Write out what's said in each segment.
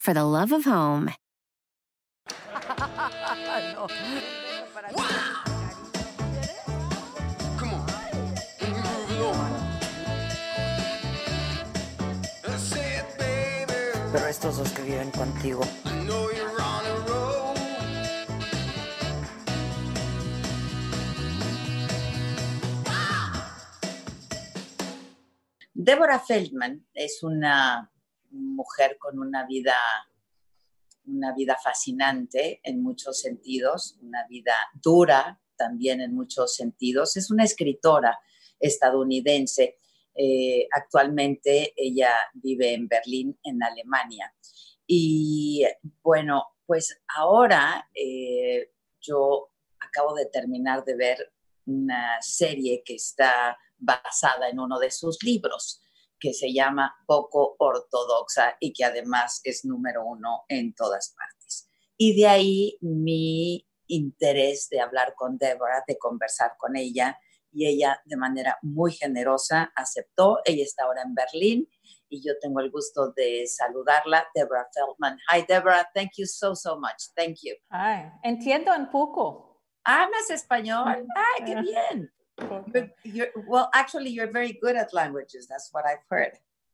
for the love of home. Come on. When you move it over. Let's say it, baby. Pero estos dos que viven contigo, I know you're on a roll. Deborah Feldman es una mujer con una vida, una vida fascinante en muchos sentidos, una vida dura también en muchos sentidos. Es una escritora estadounidense. Eh, actualmente ella vive en Berlín, en Alemania. Y bueno, pues ahora eh, yo acabo de terminar de ver una serie que está basada en uno de sus libros, que se llama Poco Ortodoxa y que además es número uno en todas partes. Y de ahí mi interés de hablar con Débora, de conversar con ella, y ella de manera muy generosa aceptó. Ella está ahora en Berlín y yo tengo el gusto de saludarla, Deborah Feldman. Hi, Deborah. Thank you so, so much. Thank you. Ay, entiendo un poco. ¿Hablas español? ¡Ay, qué bien! You're, you're, well, actually, you're very good at languages. That's what I've heard.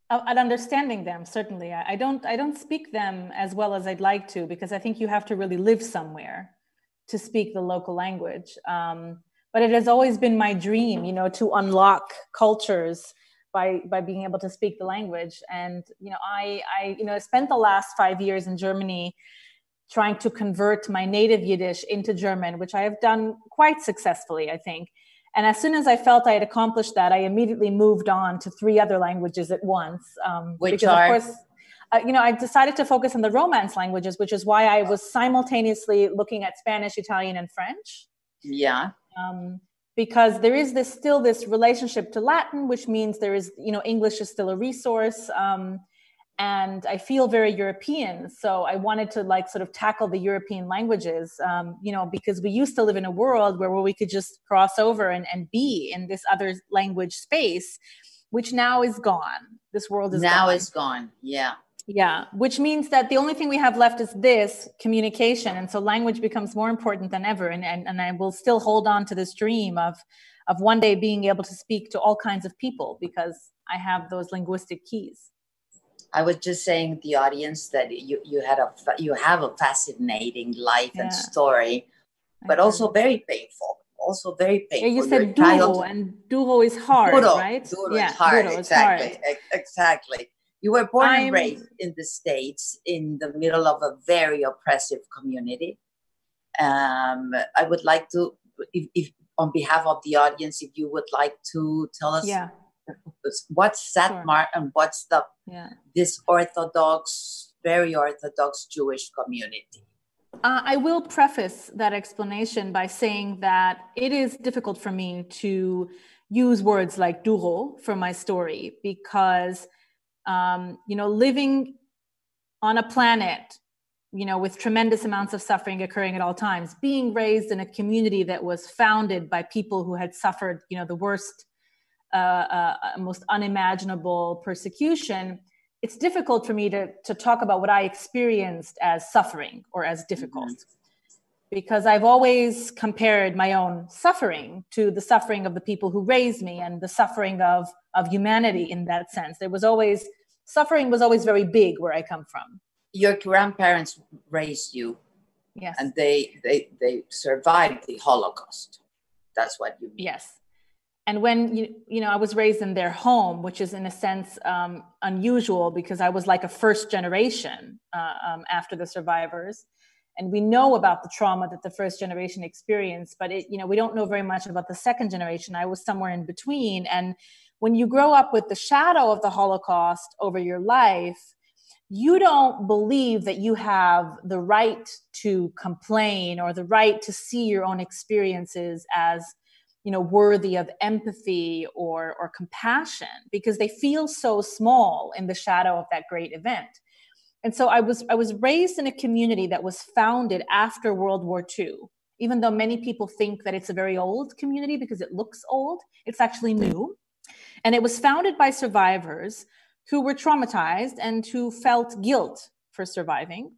Uh, At understanding them, certainly. I I don't. I don't speak them as well as I'd like to because I think you have to really live somewhere to speak the local language. Um, but it has always been my dream, you know, to unlock cultures by by being able to speak the language. And you know, I I you know spent the last five years in Germany trying to convert my native Yiddish into German, which I have done quite successfully, I think. And as soon as I felt I had accomplished that, I immediately moved on to three other languages at once. Um, Which because, are? of course, uh, you know, I decided to focus on the Romance languages, which is why I was simultaneously looking at Spanish, Italian, and French. Yeah. Um, because there is this still this relationship to Latin, which means there is, you know, English is still a resource. Um, and I feel very European. So I wanted to like sort of tackle the European languages, um, you know, because we used to live in a world where, where we could just cross over and, and be in this other language space, which now is gone. This world is now gone. it's gone. Yeah. Yeah, which means that the only thing we have left is this communication. And so language becomes more important than ever. And, and, and I will still hold on to this dream of, of one day being able to speak to all kinds of people because I have those linguistic keys. I was just saying the audience that you, you had a you have a fascinating life Yeah. and story, but also very painful. Also very Yeah, painful. you said childhood- and duro is hard, Duro, right? Duro yeah, is hard. is exactly. hard. Exactly. You were born I'm- and raised in the States in the middle of a very oppressive community. Um, I would like to, if, if on behalf of the audience, if you would like to tell us Yeah, what's Satmar and what's the yeah. this Orthodox, very Orthodox Jewish community. Uh, I will preface that explanation by saying that it is difficult for me to use words like duro for my story because, um, you know, living on a planet, you know, with tremendous amounts of suffering occurring at all times, being raised in a community that was founded by people who had suffered, you know, the worst, most unimaginable persecution it's difficult for me to, to talk about what I experienced as suffering or as difficult mm-hmm. because I've always compared my own suffering to the suffering of the people who raised me and the suffering of, of humanity in that sense. There was always, suffering was always very big where I come from. your grandparents raised you Yes. and they they they survived the holocaust that's what you mean Yes. And when you you know I was raised in their home, which is in a sense um, unusual because I was like a first generation uh, um, after the survivors, and we know about the trauma that the first generation experienced, but it you know we don't know very much about the second generation. I was somewhere in between, and when you grow up with the shadow of the Holocaust over your life, you don't believe that you have the right to complain or the right to see your own experiences as you know worthy of empathy or or compassion because they feel so small in the shadow of that great event. And so i was i was raised in a community that was founded after world war ii even though many people think that it's a very old community because it looks old it's actually new. And it was founded by survivors who were traumatized and who felt guilt for surviving.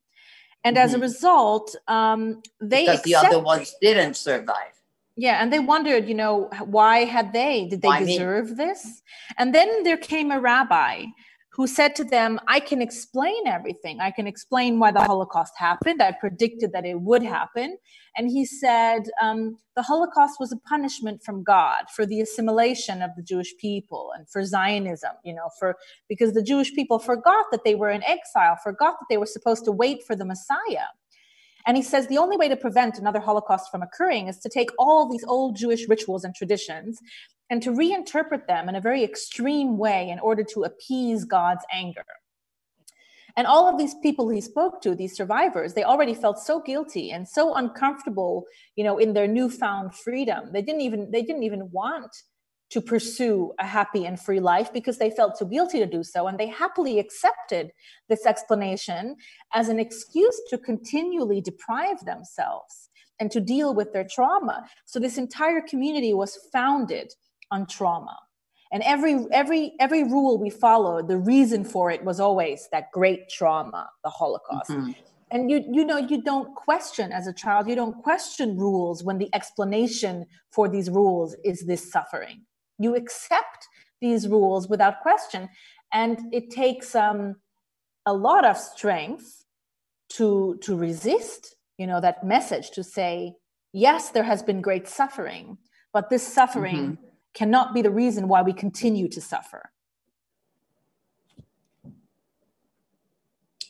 And as a Mhm. result um, they because the other ones didn't survive yeah, and they wondered, you know, why had they? Did they Why me? deserve this? And then there came a rabbi who said to them, I can explain everything. I can explain why the Holocaust happened. I predicted that it would happen. And he said, um, the Holocaust was a punishment from God for the assimilation of the Jewish people and for Zionism, you know, for because the Jewish people forgot that they were in exile, forgot that they were supposed to wait for the Messiah. And he says the only way to prevent another Holocaust from occurring is to take all these old Jewish rituals and traditions and to reinterpret them in a very extreme way in order to appease God's anger. And all of these people he spoke to, these survivors, they already felt so guilty and so uncomfortable, you know, in their newfound freedom. They didn't even they didn't even want to pursue a happy and free life because they felt too guilty to do so. And they happily accepted this explanation as an excuse to continually deprive themselves and to deal with their trauma. So this entire community was founded on trauma. And every every every rule we followed, the reason for it was always that great trauma, the Holocaust. Mhm. And you you know you don't question as a child, you don't question rules when the explanation for these rules is this suffering. You accept these rules without question, and it takes um, a lot of strength to to resist you know that message to say yes there has been great suffering but this suffering cannot be the reason why we continue to suffer.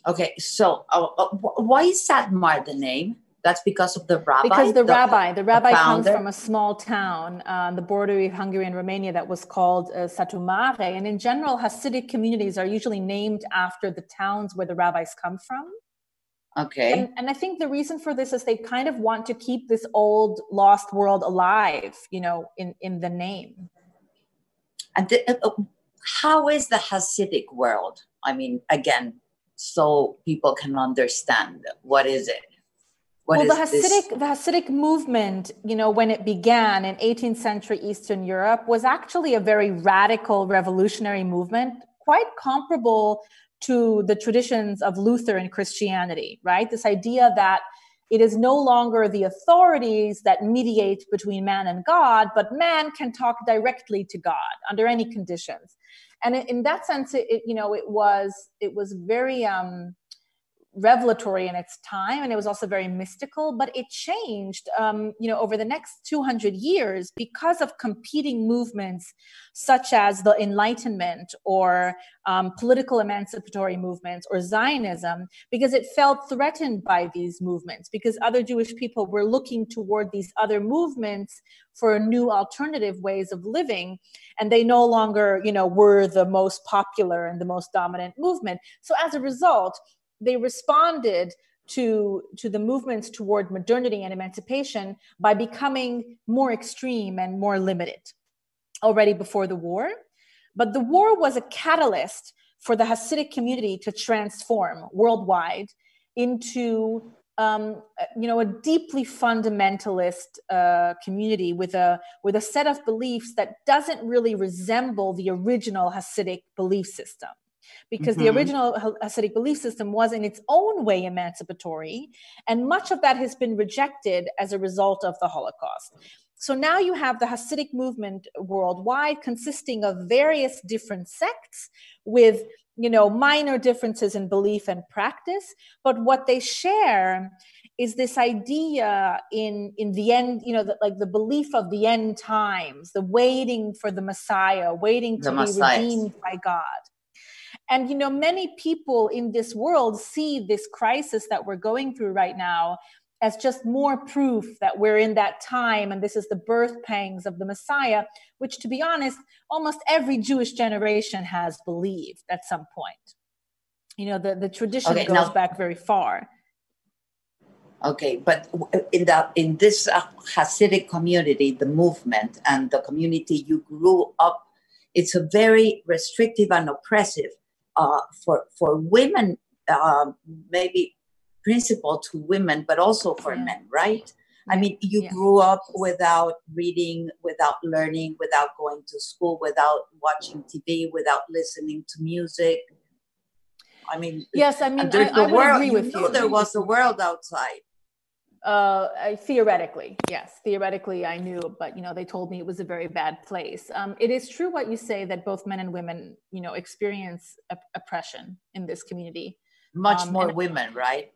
Okay so uh, uh, wh- why is Satmar the name that's because of the rabbi because the, rabbi the rabbi comes from a small town on the border of hungary and romania that was called uh, Satu Mare and in general hasidic communities are usually named after the towns where the rabbis come from okay And, and I think the reason for this is they kind of want to keep this old lost world alive, you know, in, in the name. And the, uh, uh, how is the Hasidic world? I mean, again, so people can understand what is it. What well, the is this? Hasidic, the Hasidic movement, you know, when it began in 18th century Eastern Europe, was actually a very radical revolutionary movement, quite comparable to the traditions of Luther in Christianity, right? This idea that it is no longer the authorities that mediate between man and God, but man can talk directly to God under any conditions. And in- in that sense, it, it you know it was it was very um, revelatory in its time, and it was also very mystical. But it changed, um, you know, over the next 200 years because of competing movements such as the Enlightenment or um, political emancipatory movements or Zionism, because it felt threatened by these movements, because other Jewish people were looking toward these other movements for new alternative ways of living, and they no longer, you know, were the most popular and the most dominant movement. So as a result, they responded to to the movements toward modernity and emancipation by becoming more extreme and more limited already before the war. But the war was a catalyst for the hasidic community to transform worldwide into um, you know a deeply fundamentalist uh, community with a with a set of beliefs that doesn't really resemble the original hasidic belief system because the Mhm. original Hasidic belief system was in its own way emancipatory, and much of that has been rejected as a result of the Holocaust. so now you have the Hasidic movement worldwide consisting of various different sects with you know minor differences in belief and practice but what they share is this idea in in the end you know the, like the belief of the end times the waiting for the messiah waiting to The be redeemed by god and you know many people in this world see this crisis that we're going through right now as just more proof that we're in that time and this is the birth pangs of the messiah which to be honest almost every jewish generation has believed at some point. You know the, the tradition Okay, goes now- back very far. Okay, but in the in this uh, Hasidic community, the movement and the community you grew up, it's a very restrictive and oppressive uh, for for women. Uh, maybe principal to women, but also for Yeah. men, right? I mean, you Yeah. grew up without reading, without learning, without going to school, without watching TV, without listening to music. I mean, yes i mean i, I would world. agree you with know you there was a world outside. Uh, I, theoretically, yes, theoretically, I knew, but you know, they told me it was a very bad place. Um, it is true what you say that both men and women, you know, experience op- oppression in this community. Much Um, more women, right?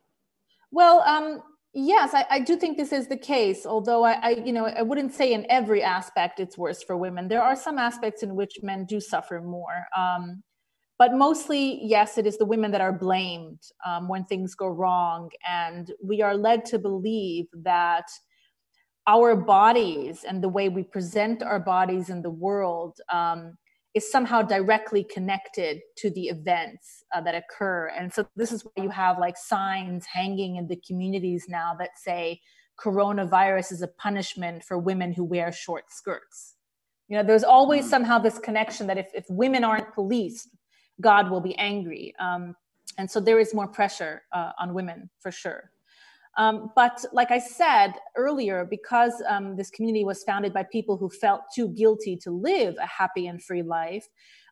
Well, um, yes, I, I do think this is the case. Although I, I, you know, I wouldn't say in every aspect it's worse for women. There are some aspects in which men do suffer more. Um, but mostly, yes, it is the women that are blamed um, when things go wrong, and we are led to believe that our bodies and the way we present our bodies in the world um, is somehow directly connected to the events uh, that occur. And so this is why you have like signs hanging in the communities now that say coronavirus is a punishment for women who wear short skirts. You know, there's always Mm. somehow this connection that if, if women aren't policed, God will be angry. Um, and so there is more pressure uh, on women for sure. Um, but like I said earlier, because um, this community was founded by people who felt too guilty to live a happy and free life,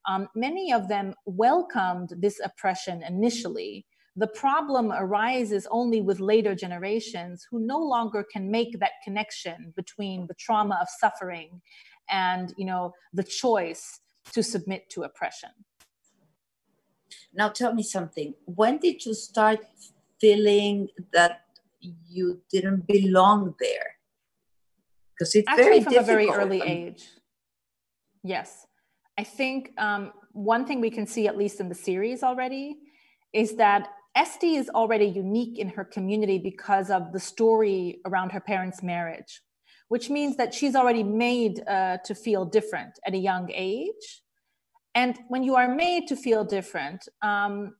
um, many of them welcomed this oppression initially. The problem arises only with later generations who no longer can make that connection between the trauma of suffering and you know the choice to submit to oppression. Now tell me something. When did you start feeling that you didn't belong there? Because it's actually very from a very early age yes i think um, one thing we can see at least in the series already is that esty is already unique in her community because of the story around her parents marriage which means that she's already made uh, to feel different at a young age and when you are made to feel different um,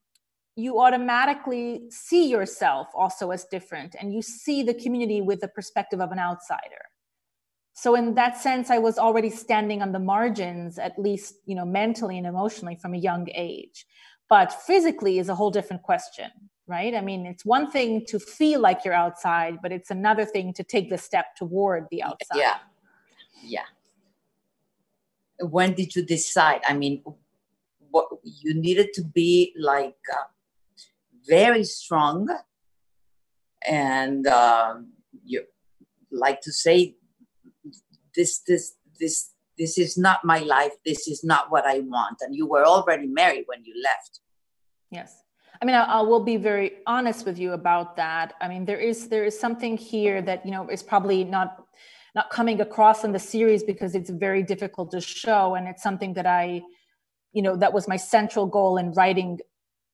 you automatically see yourself also as different and you see the community with the perspective of an outsider. So in that sense i was already standing on the margins at least you know mentally and emotionally from a young age. But physically is a whole different question right? I mean it's one thing to feel like you're outside but it's another thing to take the step toward the outside. yeah, yeah. When did you decide? I mean, what you needed to be like uh, very strong, and um, you like to say, this, this, this, this is not my life. This is not what I want. And you were already married when you left. Yes. I mean, I, I will be very honest with you about that. I mean, there is there is something here that you know is probably not not coming across in the series because it's very difficult to show, and it's something that I, you know, that was my central goal in writing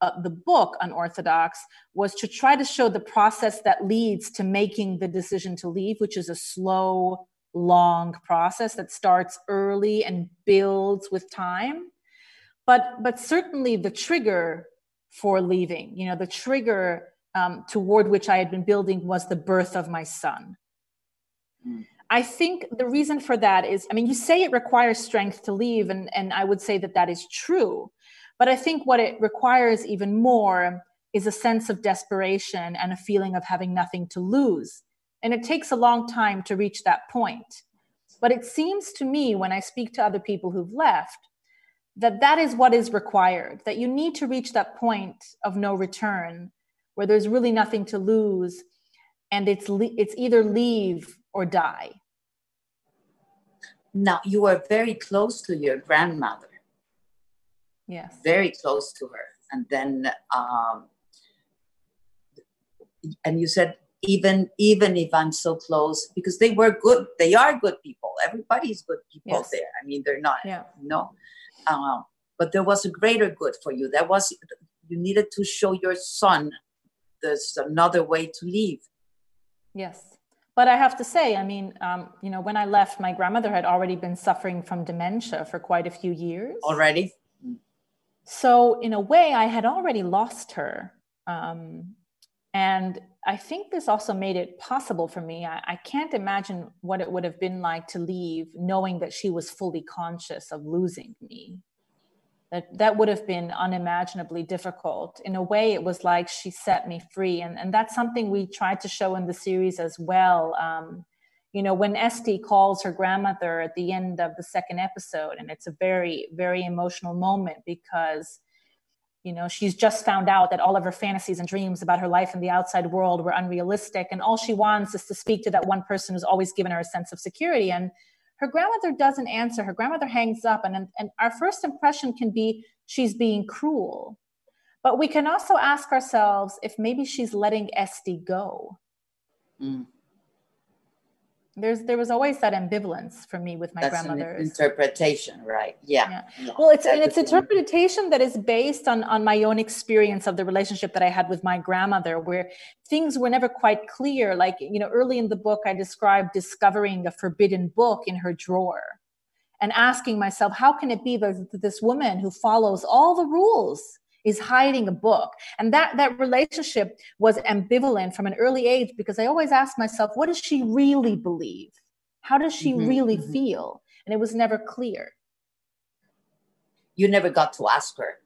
uh, the book Unorthodox was to try to show the process that leads to making the decision to leave, which is a slow, long process that starts early and builds with time. But but certainly the trigger for leaving. You know, the trigger um, toward which I had been building was the birth of my son. Mm. I think the reason for that is, I mean, you say it requires strength to leave, and, and I would say that that is true. But I think what it requires even more is a sense of desperation and a feeling of having nothing to lose. And it takes a long time to reach that point. But it seems to me when I speak to other people who've left that that is what is required that you need to reach that point of no return where there's really nothing to lose and it's le- it's either leave or die now you were very close to your grandmother, Yes. very close to her, and then um, and you said even even if I'm so close because they were good, they are good people. Everybody's good people Yes. there. I mean, they're not Yeah. no, um, but there was a greater good for you. There was you needed to show your son there's another way to live. Yes. But I have to say, I mean, um, you know, when I left, my grandmother had already been suffering from dementia for quite a few years. Already, So, in a way, I had already lost her. Um, and I think this also made it possible for me. I, I can't imagine what it would have been like to leave knowing that she was fully conscious of losing me. That, that would have been unimaginably difficult. In a way, it was like she set me free. And, and that's something we tried to show in the series as well. Um, you know, when Esty calls her grandmother at the end of the second episode, and it's a very, very emotional moment because, you know, she's just found out that all of her fantasies and dreams about her life in the outside world were unrealistic. And all she wants is to speak to that one person who's always given her a sense of security. And her grandmother doesn't answer. Her grandmother hangs up. And, and our first impression can be she's being cruel. But we can also ask ourselves if maybe she's letting Esty go. Mm. There's there was always that ambivalence for me with my that's an grandmother's. interpretation, right? Yeah. Yeah. yeah. Well, it's and it's interpretation that is based on on my own experience of the relationship that I had with my grandmother, where things were never quite clear. Like you know, early in the book, I described discovering a forbidden book in her drawer, and asking myself, how can it be that this woman who follows all the rules is hiding a book? And that that relationship was ambivalent from an early age because I always asked myself, what does she really believe? How does she Mhm, really mhm. feel? And it was never clear. You never got to ask her,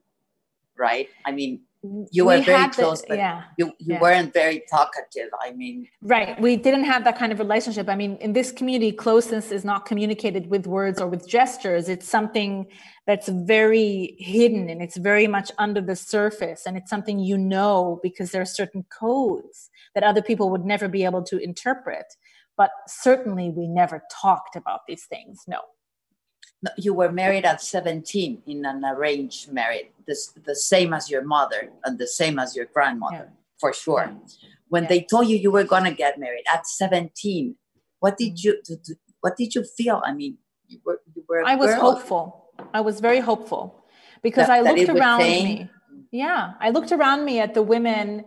right? I mean, you were We very had the- close, but yeah you, you Yeah. weren't very talkative. I mean, right we didn't have that kind of relationship i mean in this community closeness is not communicated with words or with gestures it's something that's very hidden and it's very much under the surface and it's something you know because there are certain codes that other people would never be able to interpret but certainly we never talked about these things no, you were married at 17 in an arranged marriage, this, the same as your mother and the same as your grandmother, for sure. When Yeah. they told you you were going to get married at 17, what did Mm. you what did you feel? I mean, you were, you were I was girl. hopeful. I was very hopeful because That- I looked around me. Yeah, I looked around me at the women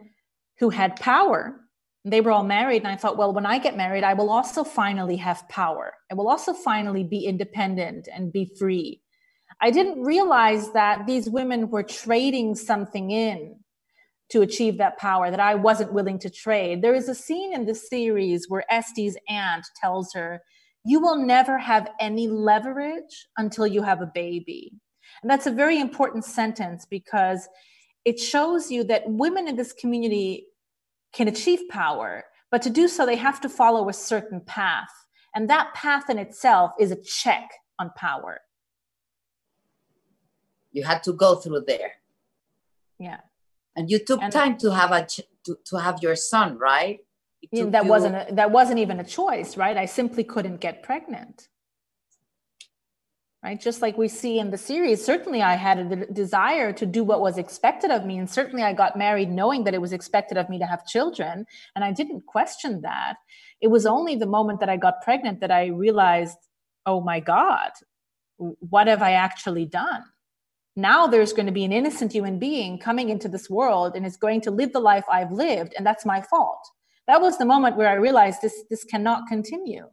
who had power. They were all married, and I thought, well, when I get married, I will also finally have power. I will also finally be independent and be free. I didn't realize that these women were trading something in to achieve that power that I wasn't willing to trade. There is a scene in the series where Esty's aunt tells her, You will never have any leverage until you have a baby. And that's a very important sentence because it shows you that women in this community can achieve power, but to do so, they have to follow a certain path. And that path in itself is a check on power. You had to go through there. Yeah. And you took And- time to have a ch- to, to have your son, right? It Yeah, took that you- wasn't a, that wasn't even a choice, right? I simply couldn't get pregnant. Right? Just like we see in the series, certainly I had a de- desire to do what was expected of me and certainly I got married knowing that it was expected of me to have children and I didn't question that. It was only the moment that I got pregnant that I realized, "Oh my god, what have I actually done?" Now there's going to be an innocent human being coming into this world and is going to live the life I've lived and that's my fault that was the moment where I realized this this cannot continue.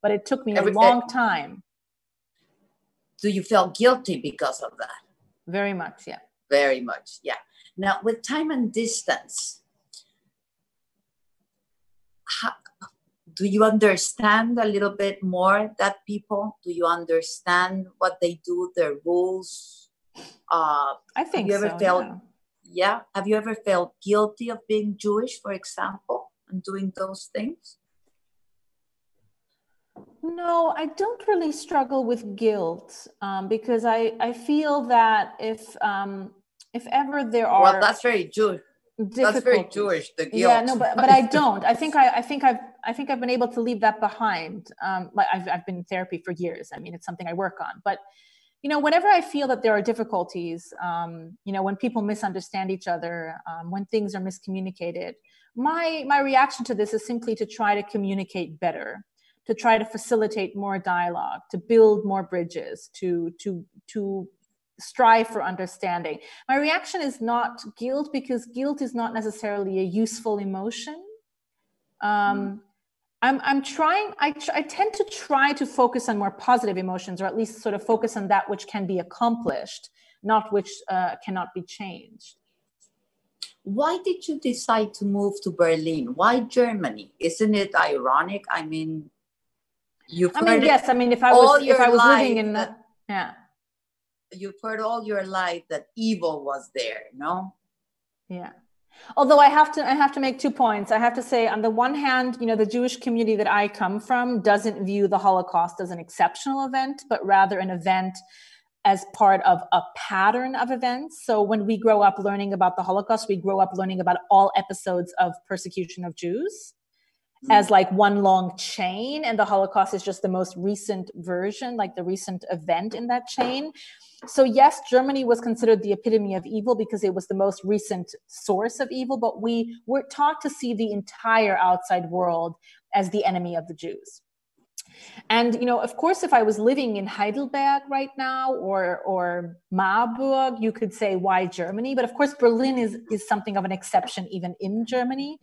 But it took me a long eh, time, Do you feel guilty because of that? very much. Yeah. Very much, yeah. Now, with time and distance, how, do you understand a little bit more that people? Do you understand what they do, their rules? Uh, I think you ever so. felt- yeah. yeah. Have you ever felt guilty of being Jewish, for example, and doing those things? No, I don't really struggle with guilt um, because I, I feel that if um, if ever there are Well, that's very Jewish. That's very. Jewish. The guilt. Yeah, no, but but I don't. I think I, I think I've I think I've been able to leave that behind. Um, like I've I've been in therapy for years. I mean, it's something I work on. But you know, whenever I feel that there are difficulties, um, you know, when people misunderstand each other, um, when things are miscommunicated, my my reaction to this is simply to try to communicate better, to try to facilitate more dialogue, to build more bridges, to to to strive for understanding. My reaction is not guilt because guilt is not necessarily a useful emotion. Um, I'm, I'm trying, I, tr- I tend to try to focus on more positive emotions or at least sort of focus on that which can be accomplished, not which uh, cannot be changed. Why did you decide to move to Berlin? Why Germany? Isn't it ironic? I mean, you've I mean, yes, I mean, if I was, if I was living in, that- yeah. you've heard all your life that evil was there, no? Yeah. Although I have to, I have to make two points. I have to say, on the one hand, you know, the Jewish community that I come from doesn't view the Holocaust as an exceptional event, but rather an event as part of a pattern of events. So when we grow up learning about the Holocaust, we grow up learning about all episodes of persecution of Jews Mm-hmm. as like one long chain and the holocaust is just the most recent version like the recent event in that chain. So yes germany was considered the epitome of evil because it was the most recent source of evil but we were taught to see the entire outside world as the enemy of the jews. And you know of course if i was living in heidelberg right now or or marburg you could say why germany? But of course berlin is is something of an exception even in germany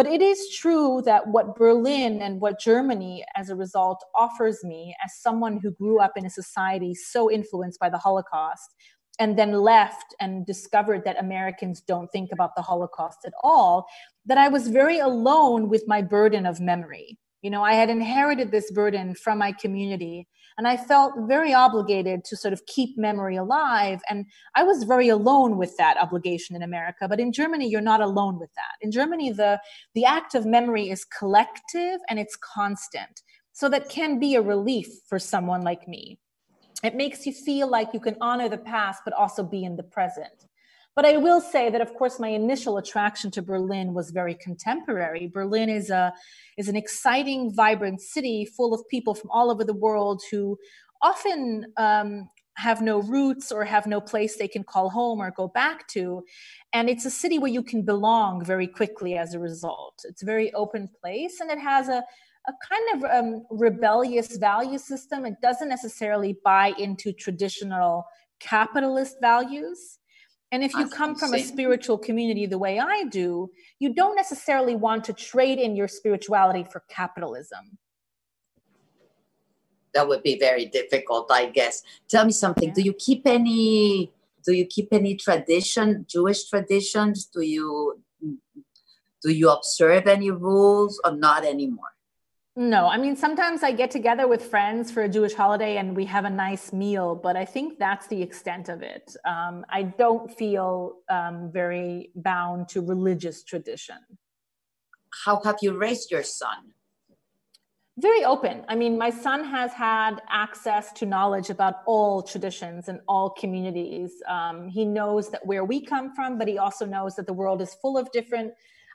but it is true that what Berlin and what Germany, as a result, offers me as someone who grew up in a society so influenced by the Holocaust and then left and discovered that Americans don't think about the Holocaust at all, that I was very alone with my burden of memory. You know, I had inherited this burden from my community, and I felt very obligated to sort of keep memory alive. And I was very alone with that obligation in America. But in Germany, you're not alone with that. In Germany, the, the act of memory is collective and it's constant. So that can be a relief for someone like me. It makes you feel like you can honor the past, but also be in the present. But I will say that, of course, my initial attraction to Berlin was very contemporary. Berlin is a is an exciting, vibrant city full of people from all over the world who often um, have no roots or have no place they can call home or go back to. And it's a city where you can belong very quickly as a result. It's a very open place and it has a, a kind of um, rebellious value system. It doesn't necessarily buy into traditional capitalist values. And if you come from a spiritual community the way I do, you don't necessarily want to trade in your spirituality for capitalism. That would be very difficult, I guess. Tell me something. Do you keep any do you keep any tradition, Jewish traditions? Do you do you observe any rules or not anymore? No, I mean, sometimes I get together with friends for a Jewish holiday and we have a nice meal, but I think that's the extent of it. Um, I don't feel um, very bound to religious tradition. How have you raised your son? Very open. I mean, my son has had access to knowledge about all traditions and all communities. Um, he knows that where we come from, but he also knows that the world is full of different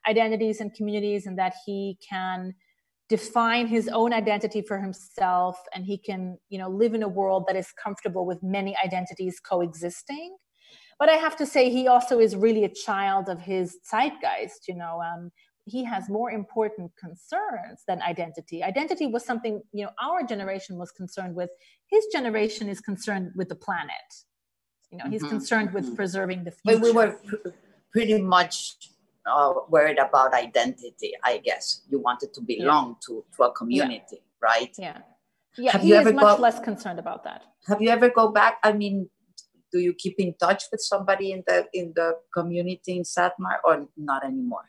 identities and communities and that he can define his own identity for himself and he can you know live in a world that is comfortable with many identities coexisting. But i have to say he also is really a child of his zeitgeist you know um, he has more important concerns than identity. Identity was something you know our generation was concerned with. His generation is concerned with the planet. You know he's Mhm, concerned with mhm. preserving the But future we were pr- pretty much uh, worried about identity, I guess. You wanted to belong to, to a community, right? yeah yeah Have he you is ever much got- less concerned about that Have you ever go back? I mean, do you keep in touch with somebody in the in the community in Satmar or not anymore?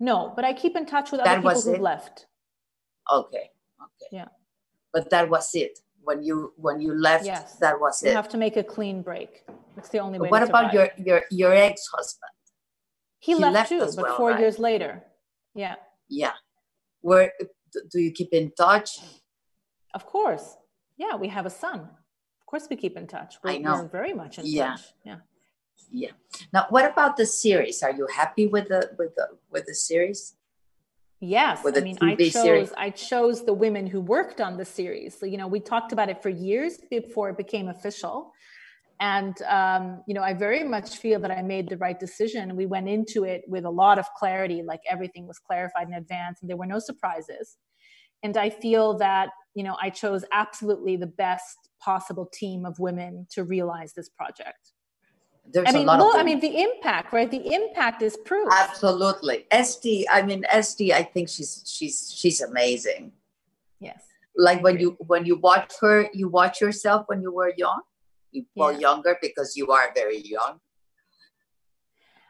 no but i keep in touch with That other people it? left Okay, okay. Yeah. But that was it. When you when you left, Yes. that was you it. You have to make a clean break it's the only way What to about survive. your your your ex husband? He, he left, left too but well, four right? years later yeah Yeah. Where do you keep in touch? of course yeah we have a son of course we keep in touch we're, I know. we're very much in Yeah. touch yeah Yeah. Now, what about the series? Are you happy with the with the with the series? Yes, I mean, I chose series. I chose the women who worked on the series. So, you know, we talked about it for years before it became official, and um, you know, I very much feel that I made the right decision. We went into it with a lot of clarity, like everything was clarified in advance, and there were no surprises. And I feel that you know, I chose absolutely the best possible team of women to realize this project. There's I mean, a lot look, of I mean, the impact, right? The impact is proof. absolutely. Esty, I mean Esty, I think she's she's she's amazing. Yes. Like when you when you watch her, you watch yourself when you were young. You well Yeah. younger because you are very young.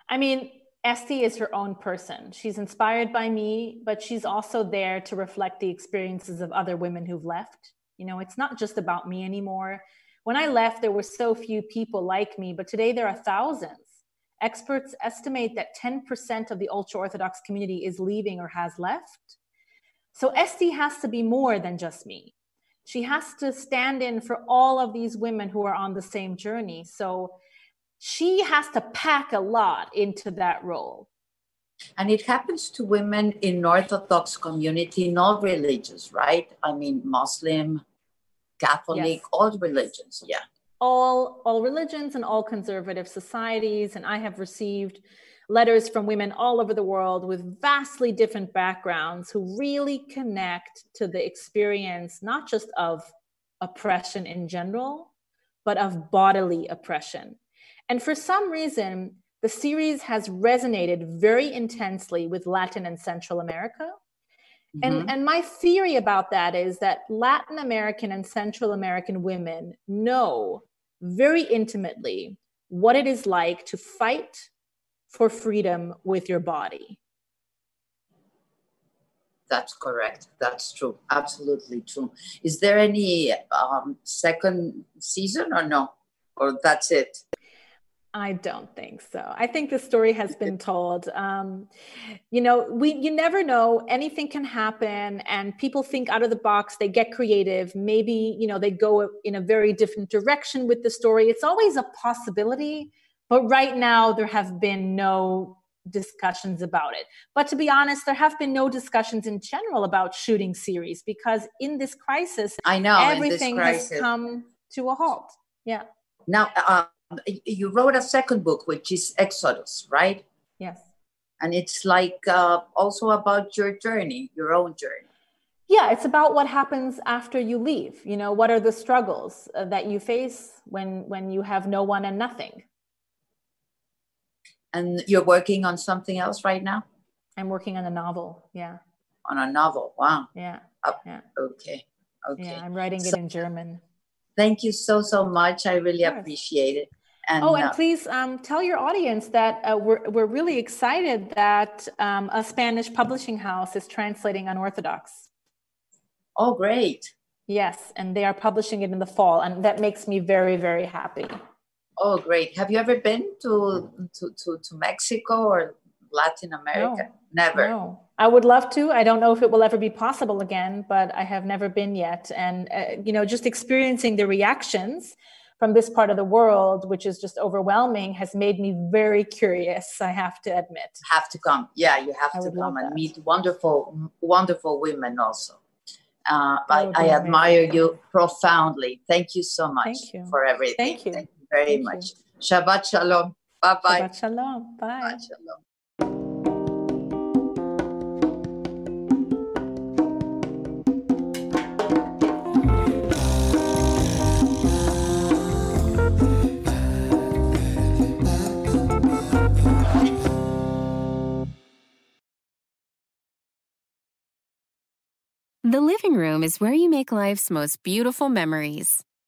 I mean, Esty is her own person. She's inspired by me, but she's also there to reflect the experiences of other women who've left. You know, it's not just about me anymore. When I left, there were so few people like me, but today there are thousands. Experts estimate that 10% of the ultra Orthodox community is leaving or has left. So Esty has to be more than just me. She has to stand in for all of these women who are on the same journey. So she has to pack a lot into that role. And it happens to women in Orthodox community, not religious, right? I mean Muslim, Catholic, Yes. all religions. Yeah. All, all religions and all conservative societies. And I have received letters from women all over the world with vastly different backgrounds who really connect to the experience, not just of oppression in general, but of bodily oppression. And for some reason, the series has resonated very intensely with Latin and Central America. And, Mhm. and my theory about that is that Latin American and Central American women know very intimately what it is like to fight for freedom with your body. That's correct. That's true. Absolutely true. Is there any um, second season or no? Or that's it? I don't think so. I think the story has been told. Um, you know, we you never know. Anything can happen, and people think out of the box. They get creative. Maybe you know they go in a very different direction with the story. It's always a possibility, but right now there have been no discussions about it. But to be honest, there have been no discussions in general about shooting series because in this crisis, I know. everything has come to a halt. Yeah. Now, uh, you wrote a second book, which is Exodus, right? Yes. And it's like uh, also about your journey, your own journey. yeah it's about what happens after you leave you know what are the struggles uh, that you face when when you have no one and nothing And you're working on something else right now? i'm working on a novel yeah On a novel. Wow. yeah Yeah. Okay. Okay. yeah i'm writing it So- in german Thank you so, so much. I really appreciate it. And, oh and uh, please um, tell your audience that uh, we're, we're really excited that um, a spanish publishing house is translating unorthodox oh, great. yes and they are publishing it in the fall and that makes me very very happy Oh, great. Have you ever been to to, to, to Mexico or Latin America? Never. No, I would love to. I don't know if it will ever be possible again, but I have never been yet. And, uh, you know, just experiencing the reactions from this part of the world, which is just overwhelming, has made me very curious, I have to admit. Have to come. Yeah, you have I to come and that. meet wonderful, wonderful women also. Uh, I, I admire amazing. you profoundly. Thank you so much you. for everything. Thank you. Thank you very Thank you. much. Shabbat shalom. Bye bye. Shabbat shalom. Bye. Shabbat shalom. The living room is where you make life's most beautiful memories.